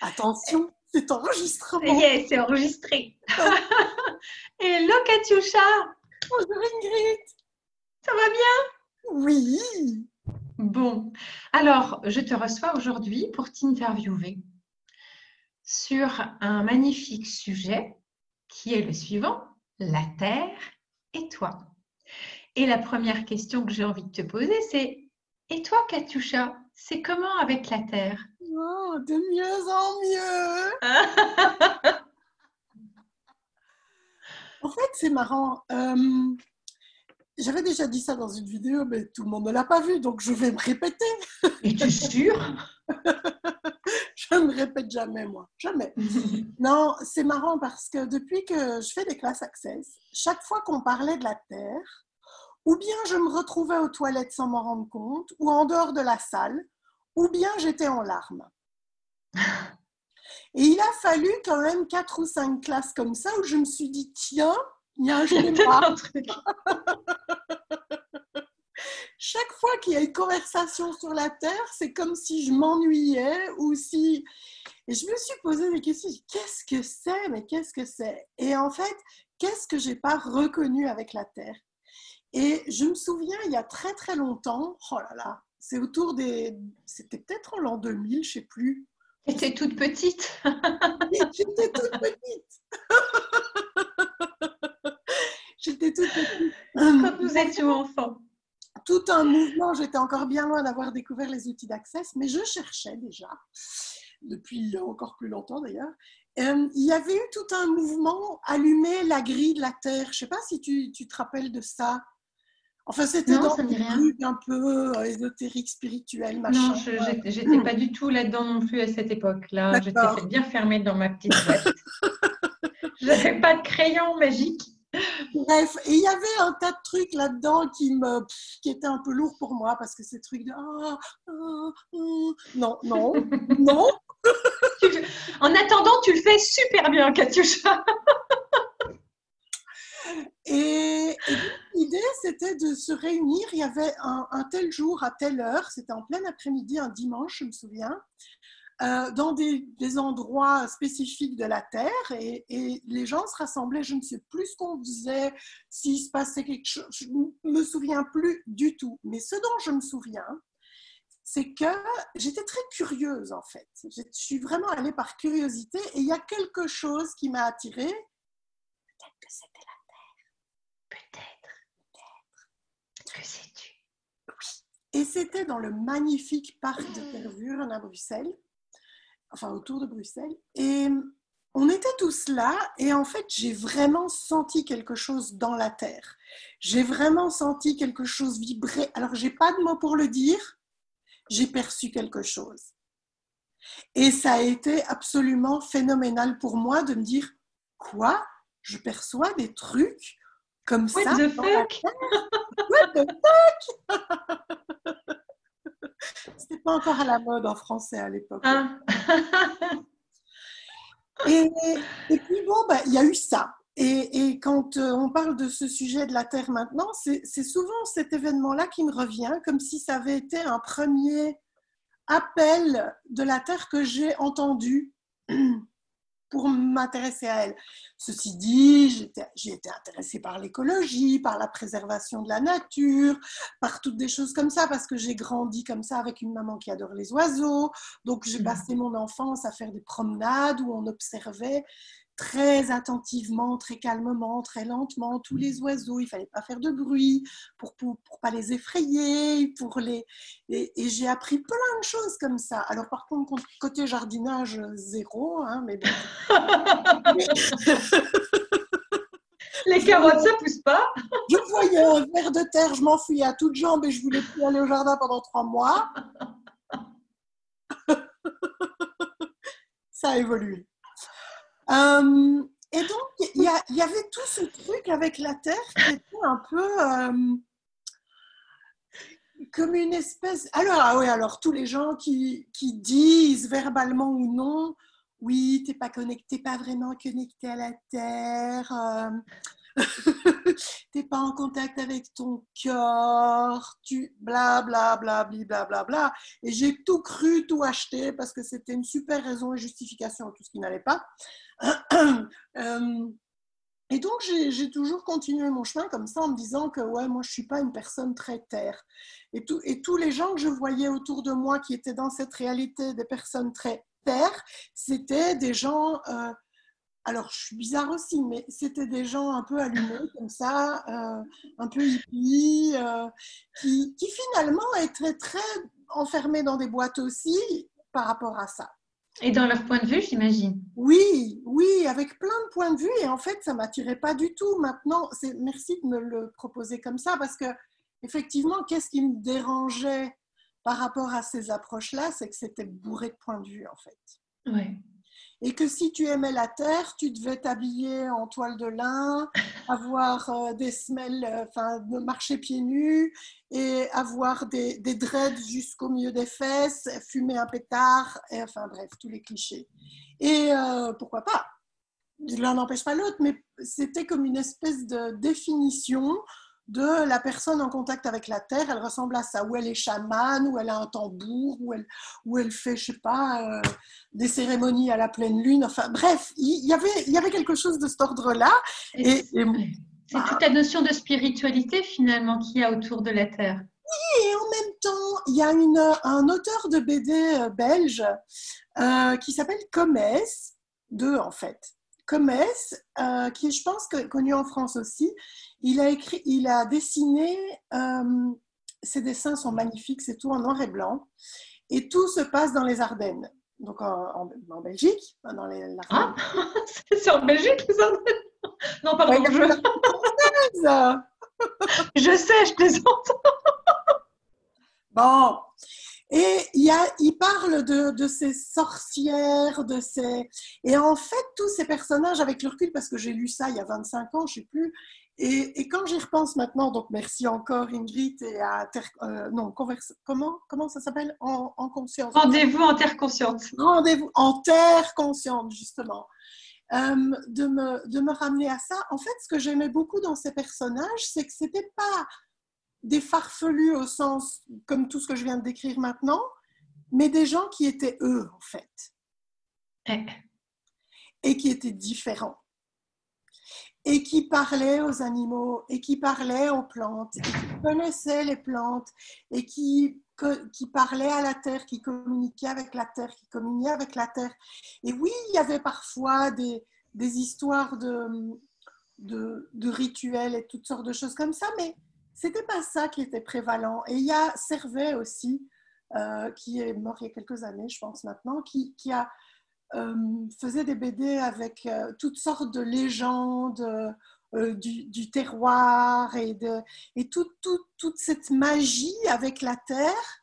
Attention, c'est enregistrement. Yes, c'est enregistré. Hello Katyusha Bonjour Ingrid Ça va bien? Oui Bon, alors je te reçois aujourd'hui pour t'interviewer sur un magnifique sujet qui est le suivant, la Terre et toi. Et la première question que j'ai envie de te poser, c'est Et toi, Katyusha, c'est comment avec la Terre? Oh, De mieux en mieux En fait, c'est marrant. Euh, j'avais déjà dit ça dans une vidéo, mais tout le monde ne l'a pas vu, donc je vais me répéter. Es-tu sûr Je ne me répète jamais, moi. Jamais. non, c'est marrant parce que depuis que je fais des classes Access, chaque fois qu'on parlait de la Terre, ou bien je me retrouvais aux toilettes sans m'en rendre compte, ou en dehors de la salle, ou bien j'étais en larmes. Et il a fallu quand même quatre ou cinq classes comme ça où je me suis dit, tiens, il y a un schéma. Chaque fois qu'il y a une conversation sur la Terre, c'est comme si je m'ennuyais ou si... Et je me suis posé des questions, qu'est-ce que c'est? Mais qu'est-ce que c'est? Et en fait, qu'est-ce que j'ai pas reconnu avec la Terre? Et je me souviens, il y a très très longtemps, oh là là, c'est autour des... C'était peut-être en l'an 2000, je sais plus. J'étais toute petite. J'étais toute petite. J'étais toute petite. Quand nous étions enfants. Tout un mouvement, j'étais encore bien loin d'avoir découvert les outils d'accès, mais je cherchais déjà, depuis encore plus longtemps d'ailleurs. Euh, il y avait eu tout un mouvement, allumer la grille de la Terre. Je ne sais pas si tu, tu te rappelles de ça. Enfin, c'était dans un truc un peu euh, ésotérique, spirituel, machin. Non, je n'étais pas du tout là-dedans non plus à cette époque-là. J'étais bien fermée dans ma petite boîte. je n'avais pas de crayon magique. Bref, et il y avait un tas de trucs là-dedans qui me, qui étaient un peu lourds pour moi parce que ces trucs de ah, ah, ah. non, non, non. en attendant, tu le fais super bien, Katyusha. Et, l'idée, c'était de se réunir. Il y avait un, tel jour, à telle heure, c'était en plein après-midi, un dimanche, je me souviens, euh, dans des, endroits spécifiques de la Terre. Et, les gens se rassemblaient. Je ne sais plus ce qu'on faisait, s'il se passait quelque chose. Je ne me souviens plus du tout. Mais ce dont je me souviens, c'est que j'étais très curieuse en fait. Je suis vraiment allée par curiosité et il y a quelque chose qui m'a attirée. Peut-être que c'était Que sais-tu Et c'était dans le magnifique parc de Tervuren à Bruxelles, enfin autour de Bruxelles. Et on était tous là et en fait, j'ai vraiment senti quelque chose dans la terre. J'ai vraiment senti quelque chose vibrer. Alors, j'ai pas de mots pour le dire. J'ai perçu quelque chose. Et ça a été absolument phénoménal pour moi de me dire quoi? Je perçois des trucs comme What ça. The fuck? What the fuck? C'était pas encore à la mode en français à l'époque. Ah. et, puis bon, bah, il y a eu ça. Et, et, quand euh, on parle de ce sujet de la Terre maintenant, c'est souvent cet événement-là qui me revient, comme si ça avait été un premier appel de la Terre que j'ai entendu pour m'intéresser à elle. Ceci dit, j'ai été intéressée par l'écologie, par la préservation de la nature, par toutes des choses comme ça, parce que j'ai grandi comme ça avec une maman qui adore les oiseaux. Donc j'ai mmh. passé mon enfance à faire des promenades où on observait très attentivement, très calmement, très lentement tous les oiseaux. Il fallait pas faire de bruit pour pour, pas les effrayer, pour les et, j'ai appris plein de choses comme ça. Alors par contre côté jardinage zéro, hein, mais Les carottes, ça pousse pas. je voyais un ver de terre, je m'enfuyais à toutes jambes et je voulais plus aller au jardin pendant trois mois. ça a évolué. Euh, et donc, il y, avait tout ce truc avec la Terre qui était un peu euh, comme une espèce. Alors, ah oui, alors tous les gens qui, disent verbalement ou non, oui, t'es pas connecté, pas vraiment connecté à la Terre. Euh. t'es pas en contact avec ton cœur, tu bla bla bla bla bla bla Et j'ai tout cru, tout acheté parce que c'était une super raison et justification à tout ce qui n'allait pas. Euh, et donc, j'ai toujours continué mon chemin comme ça en me disant que, ouais, moi, je suis pas une personne très terre. Et, tous les gens que je voyais autour de moi qui étaient dans cette réalité des personnes très terre, c'était des gens euh, alors je suis bizarre aussi, mais c'était des gens un peu allumés comme ça, euh, un peu hippies, euh, qui, finalement étaient très enfermés dans des boîtes aussi par rapport à ça. Et dans leur point de vue, j'imagine. Oui, oui, avec plein de points de vue. Et en fait, ça m'attirait pas du tout. Maintenant, c'est merci de me le proposer comme ça parce que effectivement, qu'est-ce qui me dérangeait par rapport à ces approches-là, c'est que c'était bourré de points de vue en fait. Ouais et que si tu aimais la terre, tu devais t'habiller en toile de lin, avoir euh, des semelles, euh, enfin, marcher pieds nus et avoir des, des dreads jusqu'au milieu des fesses, fumer un pétard, et enfin bref, tous les clichés. Et euh, pourquoi pas? L'un n'empêche pas l'autre, mais c'était comme une espèce de définition de la personne en contact avec la terre, elle ressemble à ça, où elle est chamane, où elle a un tambour, où elle, où elle fait, je sais pas, euh, des cérémonies à la pleine lune. Enfin, bref, il y avait, il y avait quelque chose de cet ordre-là. Et, c'est toute la notion de spiritualité finalement qu'il y a autour de la terre. Oui, et en même temps, il y a une, un auteur de BD euh, belge euh, qui s'appelle Comès, deux en fait. Comès, qui est, je pense, connu en France aussi, il a, écrit, il a dessiné, euh, ses dessins sont magnifiques, c'est tout en noir et blanc, et tout se passe dans les Ardennes, donc en, Belgique, dans les Ah, c'est en Belgique les Ardennes? Non, pardon, je... je sais, je plaisante. bon, et il, y a, il parle de, de, ces sorcières, de ces... Et en fait, tous ces personnages, avec le recul, parce que j'ai lu ça il y a 25 ans, je ne sais plus, et, quand j'y repense maintenant, donc merci encore Ingrid et à Terre, euh, non, converse, comment, comment ça s'appelle? En, conscience Rendez-vous en Terre consciente. Rendez-vous en Terre consciente, justement. Euh, de, me, de me ramener à ça. En fait, ce que j'aimais beaucoup dans ces personnages, c'est que c'était pas des farfelus au sens comme tout ce que je viens de décrire maintenant, mais des gens qui étaient eux, en fait. Et qui étaient différents et qui parlait aux animaux et qui parlait aux plantes et qui connaissait les plantes et qui, qui parlait à la terre, qui communiquait avec la terre, qui communiait avec la terre. Et oui, il y avait parfois des, des histoires de, de, de, rituels et toutes sortes de choses comme ça, mais c'était pas ça qui était prévalent. Et il y a Servet aussi, euh, qui est mort il y a quelques années, je pense maintenant, qui, qui a euh, faisait des BD avec euh, toutes sortes de légendes du, terroir et, de, et toute cette magie avec la terre.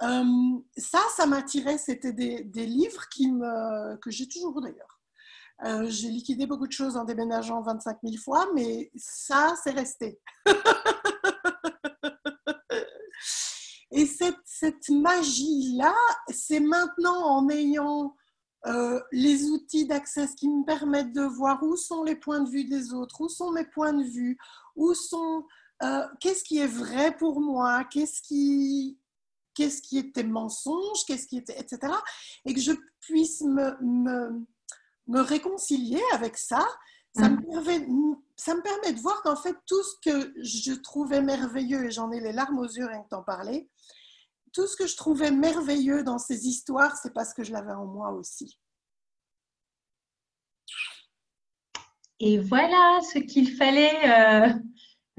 ça, ça m'attirait. C'était des, des, livres qui me, que j'ai toujours d'ailleurs. j'ai liquidé beaucoup de choses en déménageant 25 000 fois, mais ça, c'est resté. Et cette, cette magie-là, c'est maintenant en ayant euh, les outils d'accès qui me permettent de voir où sont les points de vue des autres, où sont mes points de vue, où sont euh, qu'est-ce qui est vrai pour moi, qu'est-ce qui qu'est-ce qui était mensonge, qu'est-ce qui était etc. Et que je puisse me, me, me réconcilier avec ça. Ça, me mm. permet, ça me permet de voir qu'en fait, tout ce que je trouvais merveilleux, et j'en ai les larmes aux yeux rien que d'en parler, tout ce que je trouvais merveilleux dans ces histoires, c'est parce que je l'avais en moi aussi. Et voilà ce qu'il fallait euh,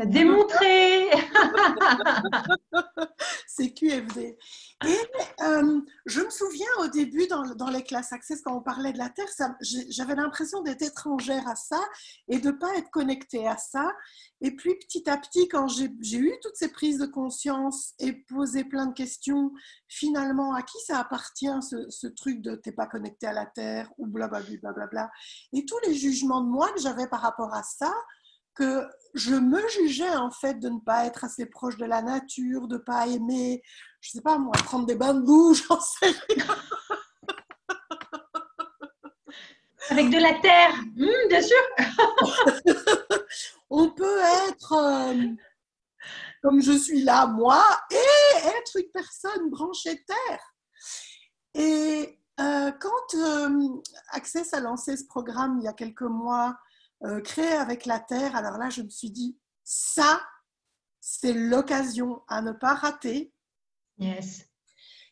démontrer. c'est QFD. Et euh, je me souviens au début dans, dans, les classes Access, quand on parlait de la Terre, j'avais l'impression d'être étrangère à ça et de ne pas être connectée à ça. Et puis petit à petit, quand j'ai eu toutes ces prises de conscience et posé plein de questions, finalement, à qui ça appartient ce, ce truc de t'es pas connecté à la Terre ou blablabla, bla, bla, bla, et tous les jugements de moi que j'avais par rapport à ça, que je me jugeais en fait de ne pas être assez proche de la nature, de ne pas aimer, je sais pas moi, prendre des bains de boue, j'en sais rien. Avec de la terre, mmh, bien sûr. On peut comme, comme je suis là, moi, et être une personne branchée terre. Et euh, quand euh, Access a lancé ce programme il y a quelques mois, euh, créé avec la Terre, alors là, je me suis dit, ça, c'est l'occasion à ne pas rater. Yes.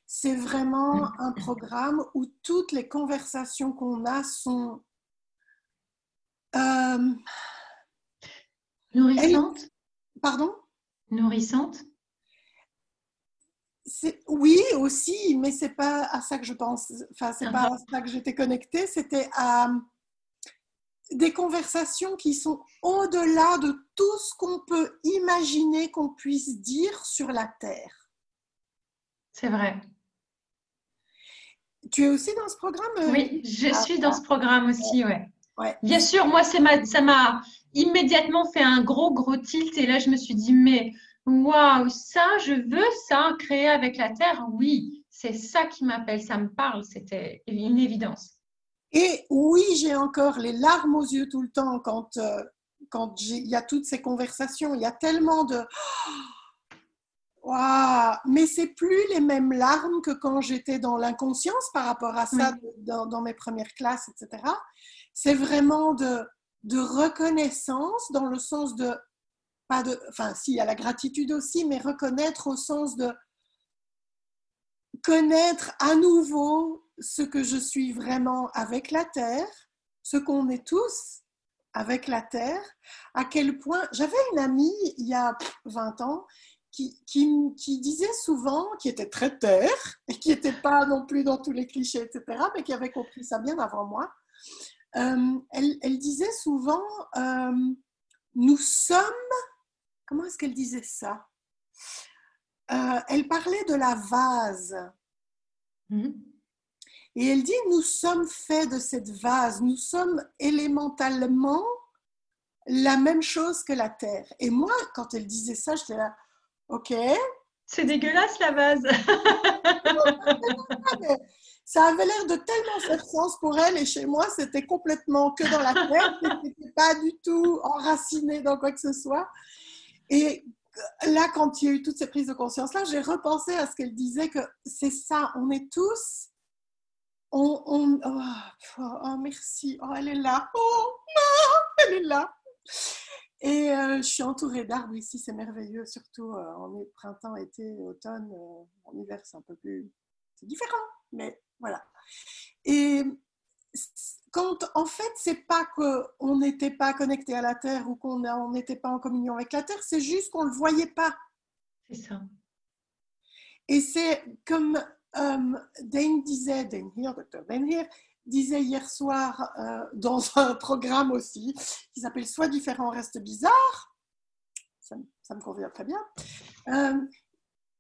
C'est vraiment un programme où toutes les conversations qu'on a sont nourrissantes? Pardon? Nourrissantes? Oui aussi, mais c'est pas à ça que je pense. Enfin, c'est pas à ça que j'étais connectée. C'était à des conversations qui sont au-delà de tout ce qu'on peut imaginer qu'on puisse dire sur la Terre. C'est vrai. Tu es aussi dans ce programme euh, Oui, je ah, suis dans ce programme aussi, ouais. ouais. Bien sûr, moi, ça m'a immédiatement fait un gros, gros tilt. Et là, je me suis dit, mais Waouh, ça, je veux ça, créer avec la terre? Oui, c'est ça qui m'appelle, ça me parle, c'était une évidence. Et oui, j'ai encore les larmes aux yeux tout le temps quand, euh, quand il y a toutes ces conversations. Il y a tellement de. Waouh, mais c'est plus les mêmes larmes que quand j'étais dans l'inconscience par rapport à ça dans, dans, mes premières classes, etc. C'est vraiment de, de reconnaissance dans le sens de pas de, enfin, si, il y a la gratitude aussi, mais reconnaître au sens de connaître à nouveau ce que je suis vraiment avec la Terre, ce qu'on est tous avec la Terre, à quel point j'avais une amie il y a 20 ans qui, qui, disait souvent, qui était très terre et qui n'était pas non plus dans tous les clichés, etc., mais qui avait compris ça bien avant moi. Euh, elle, disait souvent, euh, nous sommes Comment est-ce qu'elle disait ça? Euh, Elle parlait de la vase. Mhm. Et elle dit, nous sommes faits de cette vase, nous sommes élémentalement la même chose que la Terre. Et moi, quand elle disait ça, j'étais là, ok. C'est dégueulasse la vase. ça avait l'air de tellement faire sens pour elle et chez moi, c'était complètement que dans la Terre, c'était pas du tout enraciné dans quoi que ce soit. Et là, quand il y a eu toutes ces prises de conscience-là, j'ai repensé à ce qu'elle disait que c'est ça, on est tous. On, oh, oh, merci, oh, elle est là, oh non, elle est là. Et euh, je suis entourée d'arbres ici, c'est merveilleux, surtout euh, en printemps, été, automne. Euh, en hiver, c'est un peu plus. C'est différent, mais voilà. Et quand en fait, c'est pas qu'on n'était pas connecté à la Terre ou qu'on n'était pas en communion avec la Terre, c'est juste qu'on ne le voyait pas. C'est ça. Et c'est comme euh, Dane disait, Dane Here, Dr. Dane Here, disait hier soir euh, dans un programme aussi qui s'appelle Soit différent, reste bizarre. Ça, ça me convient très bien. Euh,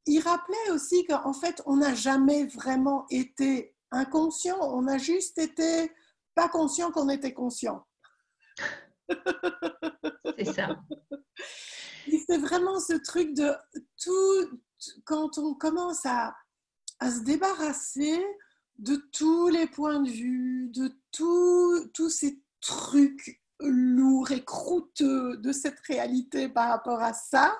il rappelait aussi qu'en fait, on n'a jamais vraiment été inconscient, on a juste été pas conscient qu'on était conscient. C'est ça. C'est vraiment ce truc de tout, quand on commence à, à, se débarrasser de tous les points de vue, de tous ces trucs lourds et croûteux de cette réalité par rapport à ça,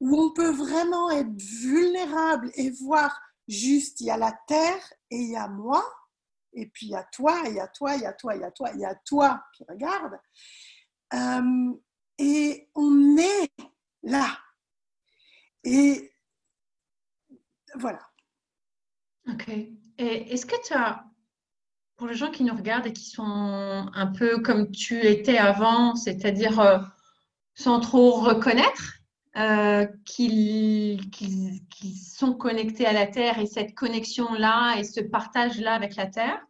où on peut vraiment être vulnérable et voir juste, il y a la terre et il y a moi, et puis il y a toi, il y a toi, il y a toi, il y a toi, il y a toi qui regarde. Euh, et on est là. Et voilà. Ok. Et est-ce que tu as, pour les gens qui nous regardent et qui sont un peu comme tu étais avant, c'est-à-dire euh, sans trop reconnaître, euh, qu'ils sont connectés à la Terre et cette connexion-là et ce partage-là avec la Terre.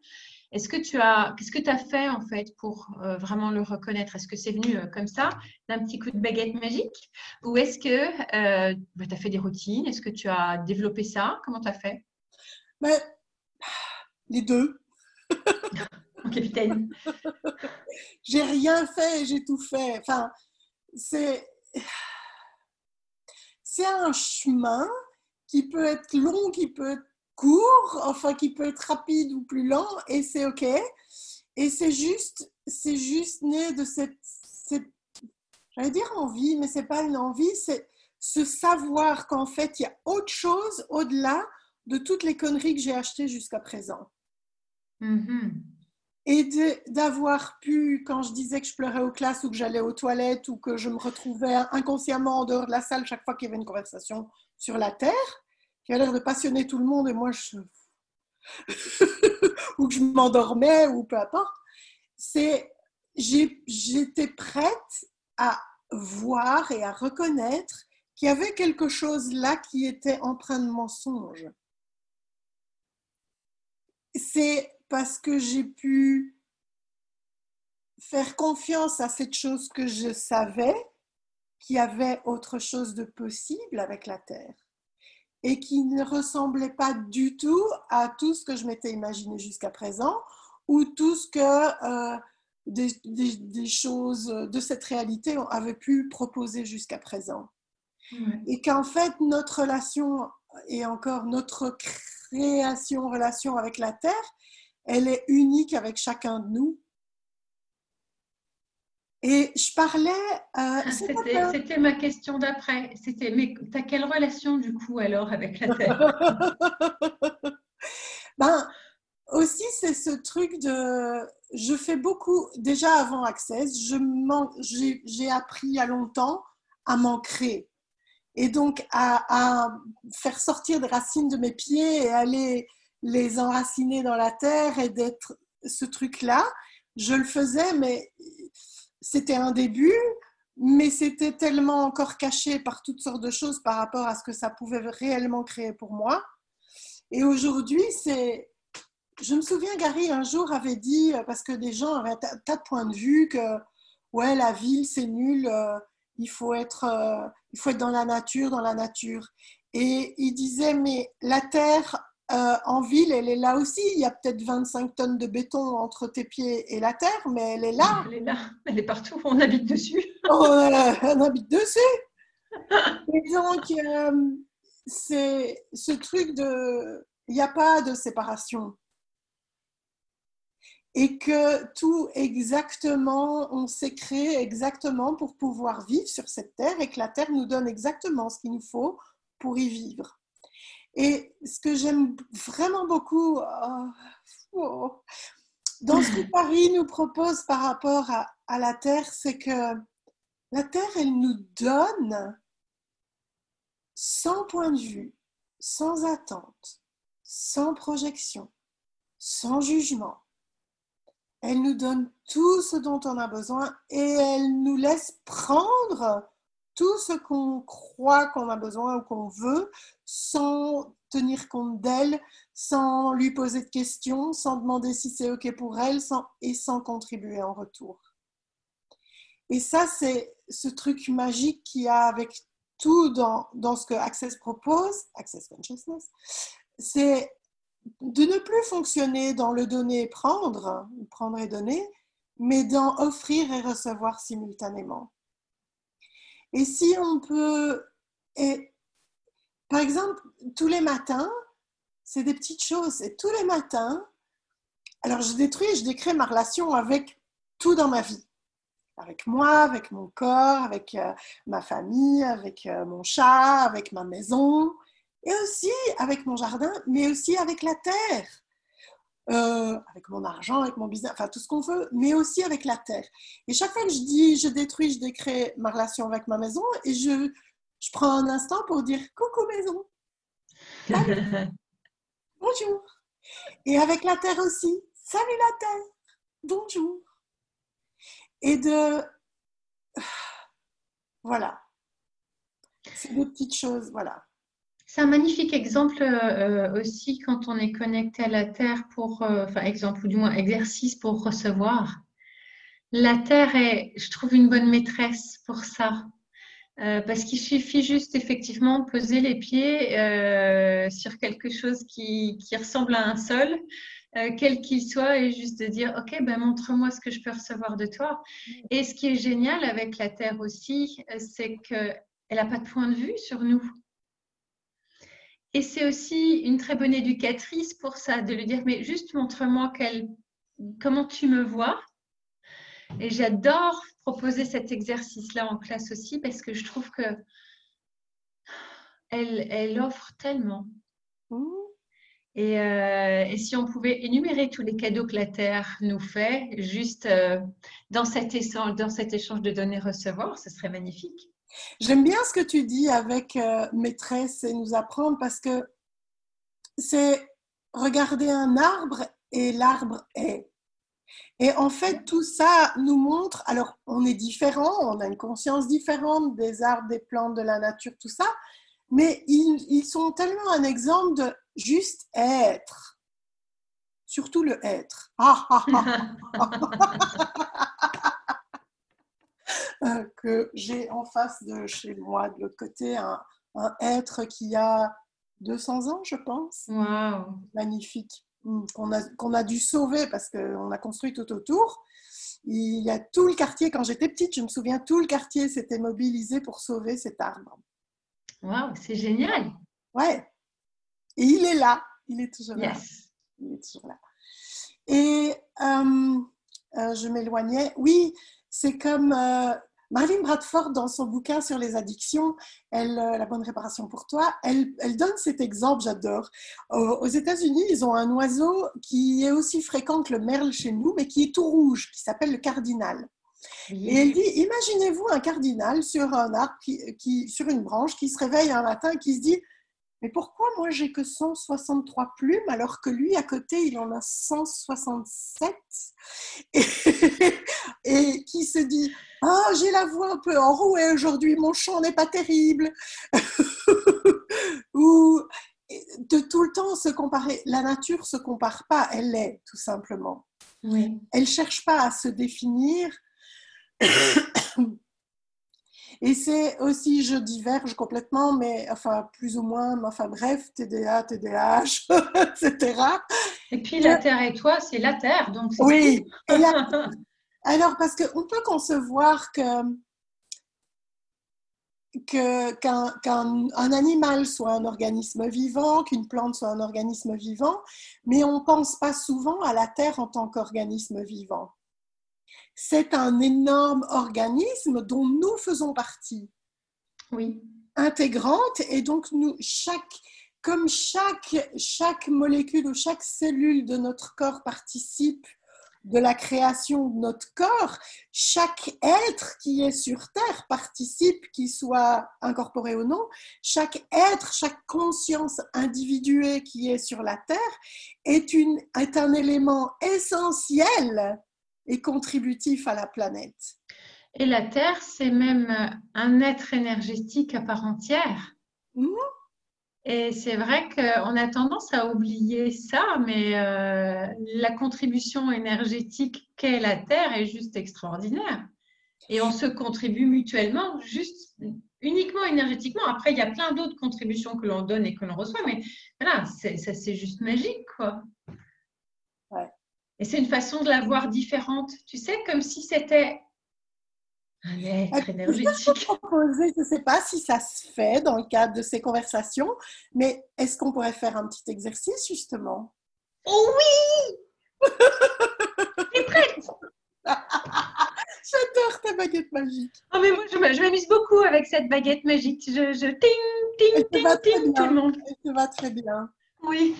Est-ce que tu as, qu'est-ce que tu as fait en fait pour euh, vraiment le reconnaître? Est-ce que c'est venu comme ça, d'un petit coup de baguette magique? Ou est-ce que bah, tu as fait des routines? Est-ce que tu as développé ça? Comment tu as fait? Mais, Les deux. Mon capitaine. j'ai rien fait, j'ai tout fait. Enfin, c'est c'est un chemin qui peut être long, qui peut être court, enfin qui peut être rapide ou plus lent, et c'est ok. Et c'est juste, c'est juste né de cette, j'allais dire envie, mais c'est pas une envie, c'est ce savoir qu'en fait, il y a autre chose au-delà de toutes les conneries que j'ai achetées jusqu'à présent. Mhm. Et d'avoir pu, quand je disais que je pleurais aux classes ou que j'allais aux toilettes ou que je me retrouvais inconsciemment en dehors de la salle chaque fois qu'il y avait une conversation sur la Terre, qui a l'air de passionner tout le monde et moi je... ou que je m'endormais ou peu importe, c'est j'étais prête à voir et à reconnaître qu'il y avait quelque chose là qui était empreint de mensonge. C'est parce que j'ai pu faire confiance à cette chose que je savais qu'il y avait autre chose de possible avec la Terre et qui ne ressemblait pas du tout à tout ce que je m'étais imaginé jusqu'à présent ou tout ce que euh, des, choses de cette réalité avaient pu proposer jusqu'à présent. Et qu'en fait, notre relation et encore notre création, relation avec la Terre, elle est unique avec chacun de nous. Et je parlais. Euh, ah, c'était ma question d'après. C'était, mais tu as quelle relation du coup alors avec la Terre? Ben aussi, c'est ce truc de. Je fais beaucoup. Déjà avant Access, j'ai appris il y a longtemps à m'ancrer. Et donc à, faire sortir des racines de mes pieds et aller les enraciner dans la terre et d'être ce truc-là. Je le faisais, mais c'était un début, mais c'était tellement encore caché par toutes sortes de choses par rapport à ce que ça pouvait réellement créer pour moi. Et aujourd'hui, c'est. Je me souviens, Gary, un jour avait dit, parce que des gens avaient un tas de points de vue, que ouais, la ville, c'est nul, euh, il, faut être, euh, il faut être dans la nature, dans la nature. Et il disait, mais la terre euh, en ville, elle est là aussi. Il y a peut-être 25 tonnes de béton entre tes pieds et la terre, mais elle est là. Elle est là, elle est partout. On habite dessus. on, habite dessus. et donc, euh, c'est ce truc de. Il n'y a pas de séparation. Et que tout exactement, on s'est créé exactement pour pouvoir vivre sur cette terre et que la terre nous donne exactement ce qu'il nous faut pour y vivre. Et ce que j'aime vraiment beaucoup euh, oh, dans ce que Paris nous propose par rapport à, à la Terre, c'est que la Terre, elle nous donne sans point de vue, sans attente, sans projection, sans jugement. Elle nous donne tout ce dont on a besoin et elle nous laisse prendre tout ce qu'on croit qu'on a besoin ou qu'on veut sans tenir compte d'elle, sans lui poser de questions, sans demander si c'est OK pour elle sans, et sans contribuer en retour. Et ça, c'est ce truc magique qu'il y a avec tout dans, ce que Access propose, Access Consciousness, c'est de ne plus fonctionner dans le donner et prendre, prendre et donner, mais dans offrir et recevoir simultanément. Et si on peut, et, par exemple, tous les matins, c'est des petites choses, et tous les matins, alors je détruis, je décrée ma relation avec tout dans ma vie. Avec moi, avec mon corps, avec euh, ma famille, avec euh, mon chat, avec ma maison, et aussi avec mon jardin, mais aussi avec la terre. Euh, avec mon argent, avec mon business, enfin tout ce qu'on veut, mais aussi avec la terre. Et chaque fois que je dis je détruis, je décrée ma relation avec ma maison et je, je prends un instant pour dire coucou maison. bonjour. Et avec la terre aussi, salut la terre, bonjour. Et de. Voilà. C'est des petites choses, voilà. C'est un magnifique exemple euh, aussi quand on est connecté à la Terre pour, euh, enfin exemple ou du moins exercice pour recevoir. La Terre est, je trouve, une bonne maîtresse pour ça. Euh, parce qu'il suffit juste effectivement de poser les pieds sur quelque chose qui, qui, ressemble à un sol, quel qu'il soit, et juste de dire, OK, ben, montre-moi ce que je peux recevoir de toi. Et ce qui est génial avec la Terre aussi, c'est qu'elle n'a pas de point de vue sur nous. Et c'est aussi une très bonne éducatrice pour ça, de lui dire, mais juste montre-moi comment tu me vois. Et j'adore proposer cet exercice-là en classe aussi parce que je trouve que elle, elle offre tellement. Mmh. Euh, et, si on pouvait énumérer tous les cadeaux que la Terre nous fait, juste euh, dans, cet échange, dans cet échange de données-recevoir, ce serait magnifique. J'aime bien ce que tu dis avec euh, maîtresse et nous apprendre parce que c'est regarder un arbre et l'arbre est. Et en fait, tout ça nous montre, alors on est différent, on a une conscience différente des arbres, des plantes, de la nature, tout ça, mais ils, sont tellement un exemple de juste être. Surtout le être. Euh, que j'ai en face de chez moi, de l'autre côté, un, être qui a 200 ans, je pense. Magnifique. Hmm, qu'on a, qu'on a dû sauver parce qu'on a construit tout autour. Il y a tout le quartier, quand j'étais petite, je me souviens, tout le quartier s'était mobilisé pour sauver cet arbre. Waouh, c'est génial. Ouais. Et il est là. Il est toujours là. Il est toujours là. Et euh, euh, je m'éloignais. Oui, c'est comme euh, Marlene Bradford dans son bouquin sur les addictions, elle, La bonne réparation pour toi, elle, elle donne cet exemple, j'adore. Aux États-Unis, ils ont un oiseau qui est aussi fréquent que le merle chez nous, mais qui est tout rouge, qui s'appelle le cardinal. Et elle dit, imaginez-vous un cardinal sur un arbre, qui, sur une branche, qui se réveille un matin et qui se dit, mais pourquoi moi j'ai que 163 plumes alors que lui à côté il en a 167 et, qui se dit ah j'ai la voix un peu enrouée aujourd'hui mon chant n'est pas terrible ou de tout le temps se comparer la nature se compare pas elle est tout simplement. Oui. elle cherche pas à se définir et c'est aussi, je diverge complètement, mais enfin, plus ou moins, enfin bref, TDA, TDAH, etc. Et puis la Terre et toi, c'est la Terre, donc Oui. Alors, parce qu'on peut concevoir que qu'un animal soit un organisme vivant, qu'une plante soit un organisme vivant, mais on ne pense pas souvent à la Terre en tant qu'organisme vivant c'est un énorme organisme dont nous faisons partie. Oui. Intégrante, et donc nous, chaque, comme chaque, chaque molécule ou chaque cellule de notre corps participe de la création de notre corps, chaque être qui est sur Terre participe, qu'il soit incorporé ou non, chaque être, chaque conscience individuée qui est sur la Terre est, une, est un élément essentiel et contributif à la planète. Et la Terre, c'est même un être énergétique à part entière. Mmh. Et c'est vrai qu'on a tendance à oublier ça, mais euh, la contribution énergétique qu'est la Terre est juste extraordinaire. Et on se contribue mutuellement, juste uniquement énergétiquement. Après, il y a plein d'autres contributions que l'on donne et que l'on reçoit, mais voilà, ça c'est juste magique, quoi. Et c'est une façon de la voir différente, tu sais, comme si c'était un être énergétique. Je ne sais pas si ça se fait dans le cadre de ces conversations, mais est-ce qu'on pourrait faire un petit exercice justement? Oh oui T'es prête? J'adore ta baguette magique. Oh mais moi, je m'amuse beaucoup avec cette baguette magique. Je, je ting, ting, ting, ting, tout le monde. Ça va très bien. Oui.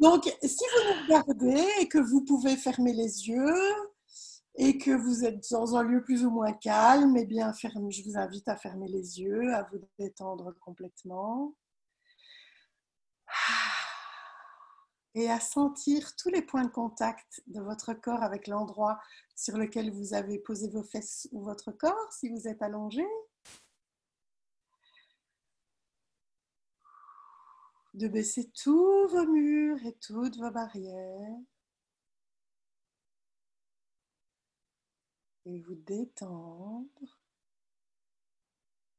Donc, si vous nous regardez et que vous pouvez fermer les yeux et que vous êtes dans un lieu plus ou moins calme, eh bien, je vous invite à fermer les yeux, à vous détendre complètement et à sentir tous les points de contact de votre corps avec l'endroit sur lequel vous avez posé vos fesses ou votre corps si vous êtes allongé. De baisser tous vos murs et toutes vos barrières et vous détendre.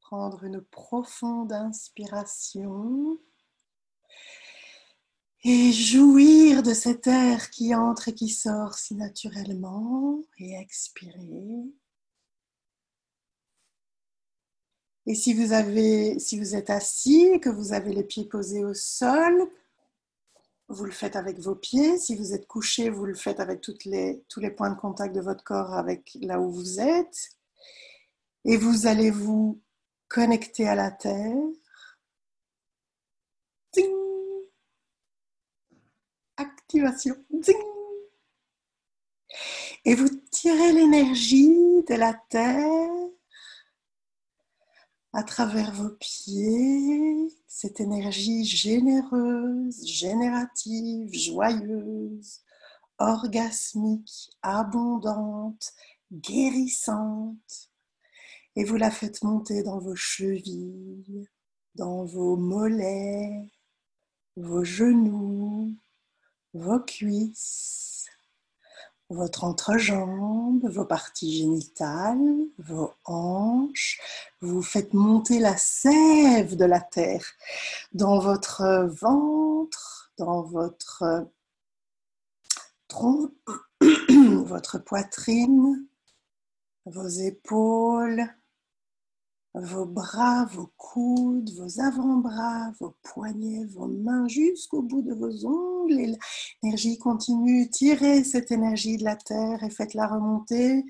Prendre une profonde inspiration et jouir de cet air qui entre et qui sort si naturellement et expirer. Et si vous, avez, si vous êtes assis, que vous avez les pieds posés au sol, vous le faites avec vos pieds. Si vous êtes couché, vous le faites avec les, tous les points de contact de votre corps avec là où vous êtes. Et vous allez vous connecter à la terre. Activation. Et vous tirez l'énergie de la terre à travers vos pieds, cette énergie généreuse, générative, joyeuse, orgasmique, abondante, guérissante. Et vous la faites monter dans vos chevilles, dans vos mollets, vos genoux, vos cuisses votre entrejambe, vos parties génitales, vos hanches. Vous faites monter la sève de la terre dans votre ventre, dans votre tronc, votre poitrine, vos épaules, vos bras, vos coudes, vos avant-bras, vos poignets, vos mains jusqu'au bout de vos ongles. l'énergie continue. Tirez cette énergie de la terre et faites-la remonter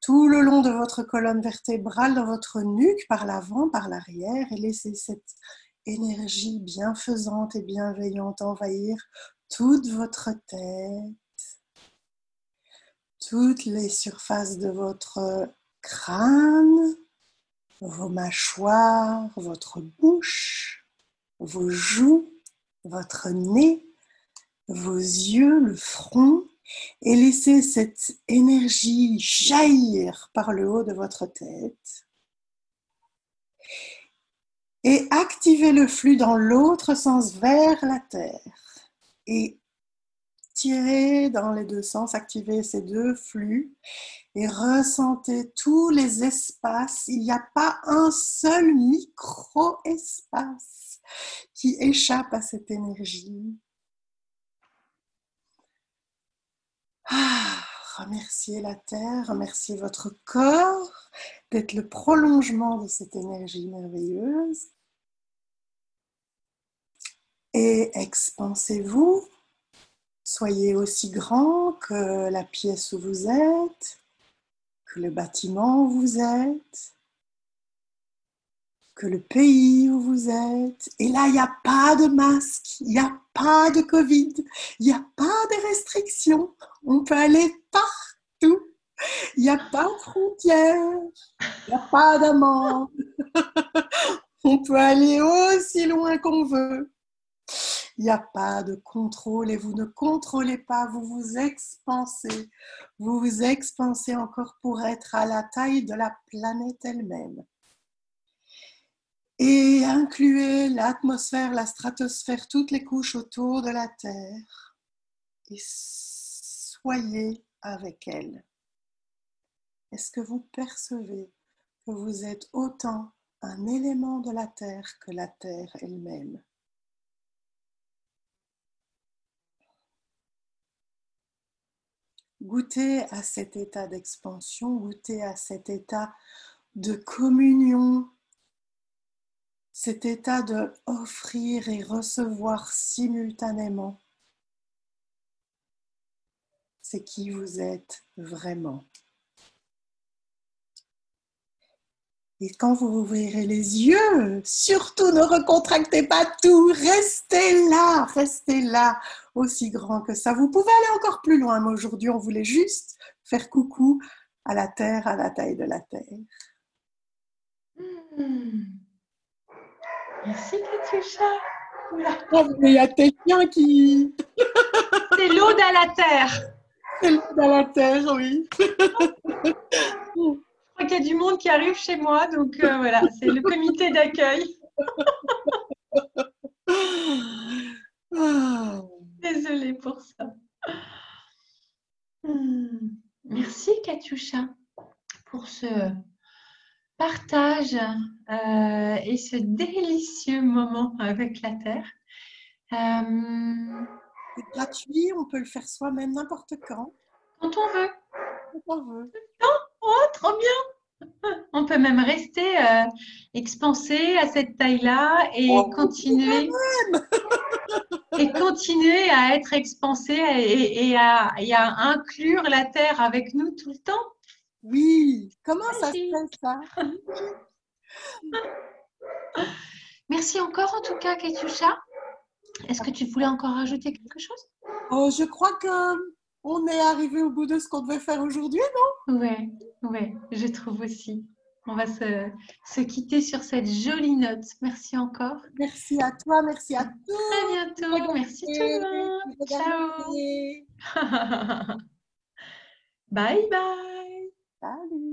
tout le long de votre colonne vertébrale, dans votre nuque, par l'avant, par l'arrière, et laissez cette énergie bienfaisante et bienveillante envahir toute votre tête, toutes les surfaces de votre crâne vos mâchoires, votre bouche, vos joues, votre nez, vos yeux, le front, et laissez cette énergie jaillir par le haut de votre tête. Et activez le flux dans l'autre sens vers la terre. Et tirez dans les deux sens, activez ces deux flux et ressentez tous les espaces. Il n'y a pas un seul micro-espace qui échappe à cette énergie. Ah, remerciez la Terre, remerciez votre corps d'être le prolongement de cette énergie merveilleuse. Et expansez-vous. Soyez aussi grand que la pièce où vous êtes le bâtiment où vous êtes, que le pays où vous êtes. Et là, il n'y a pas de masque, il n'y a pas de Covid, il n'y a pas de restrictions. On peut aller partout. Il n'y a pas de frontières, il n'y a pas d'amende. On peut aller aussi loin qu'on veut. Il n'y a pas de contrôle et vous ne contrôlez pas, vous vous expansez. Vous vous expansez encore pour être à la taille de la planète elle-même. Et incluez l'atmosphère, la stratosphère, toutes les couches autour de la Terre. Et soyez avec elle. Est-ce que vous percevez que vous êtes autant un élément de la Terre que la Terre elle-même? Goûtez à cet état d'expansion, goûtez à cet état de communion, cet état de offrir et recevoir simultanément. C'est qui vous êtes vraiment. Et quand vous ouvrirez les yeux, surtout ne recontractez pas tout, restez là, restez là, aussi grand que ça. Vous pouvez aller encore plus loin, mais aujourd'hui, on voulait juste faire coucou à la Terre, à la taille de la Terre. Hmm. Merci, Katyusha. Oh, il y a quelqu'un qui... C'est l'aude à la Terre. C'est l'aude à la Terre, oui. qu'il y a du monde qui arrive chez moi, donc euh, voilà, c'est le comité d'accueil. Désolée pour ça. Hmm. Merci Katyusha pour ce partage euh, et ce délicieux moment avec la Terre. Euh, c'est gratuit, on peut le faire soi-même n'importe quand. Quand on veut. Quand on veut. Oh, trop bien On peut même rester euh, expansé à cette taille-là et oh, continuer. et continuer à être expansé et, à, inclure la Terre avec nous tout le temps. Oui, comment ça se fait ça? Merci encore en tout cas, Katusha. Est-ce que tu voulais encore ajouter quelque chose? Oh, Je crois que on est arrivé au bout de ce qu'on devait faire aujourd'hui, non? Oui, ouais, je trouve aussi. On va se, se, quitter sur cette jolie note. Merci encore. Merci à toi, merci à tous. Très bientôt. Merci tout le monde. Ciao. bye bye. Salut.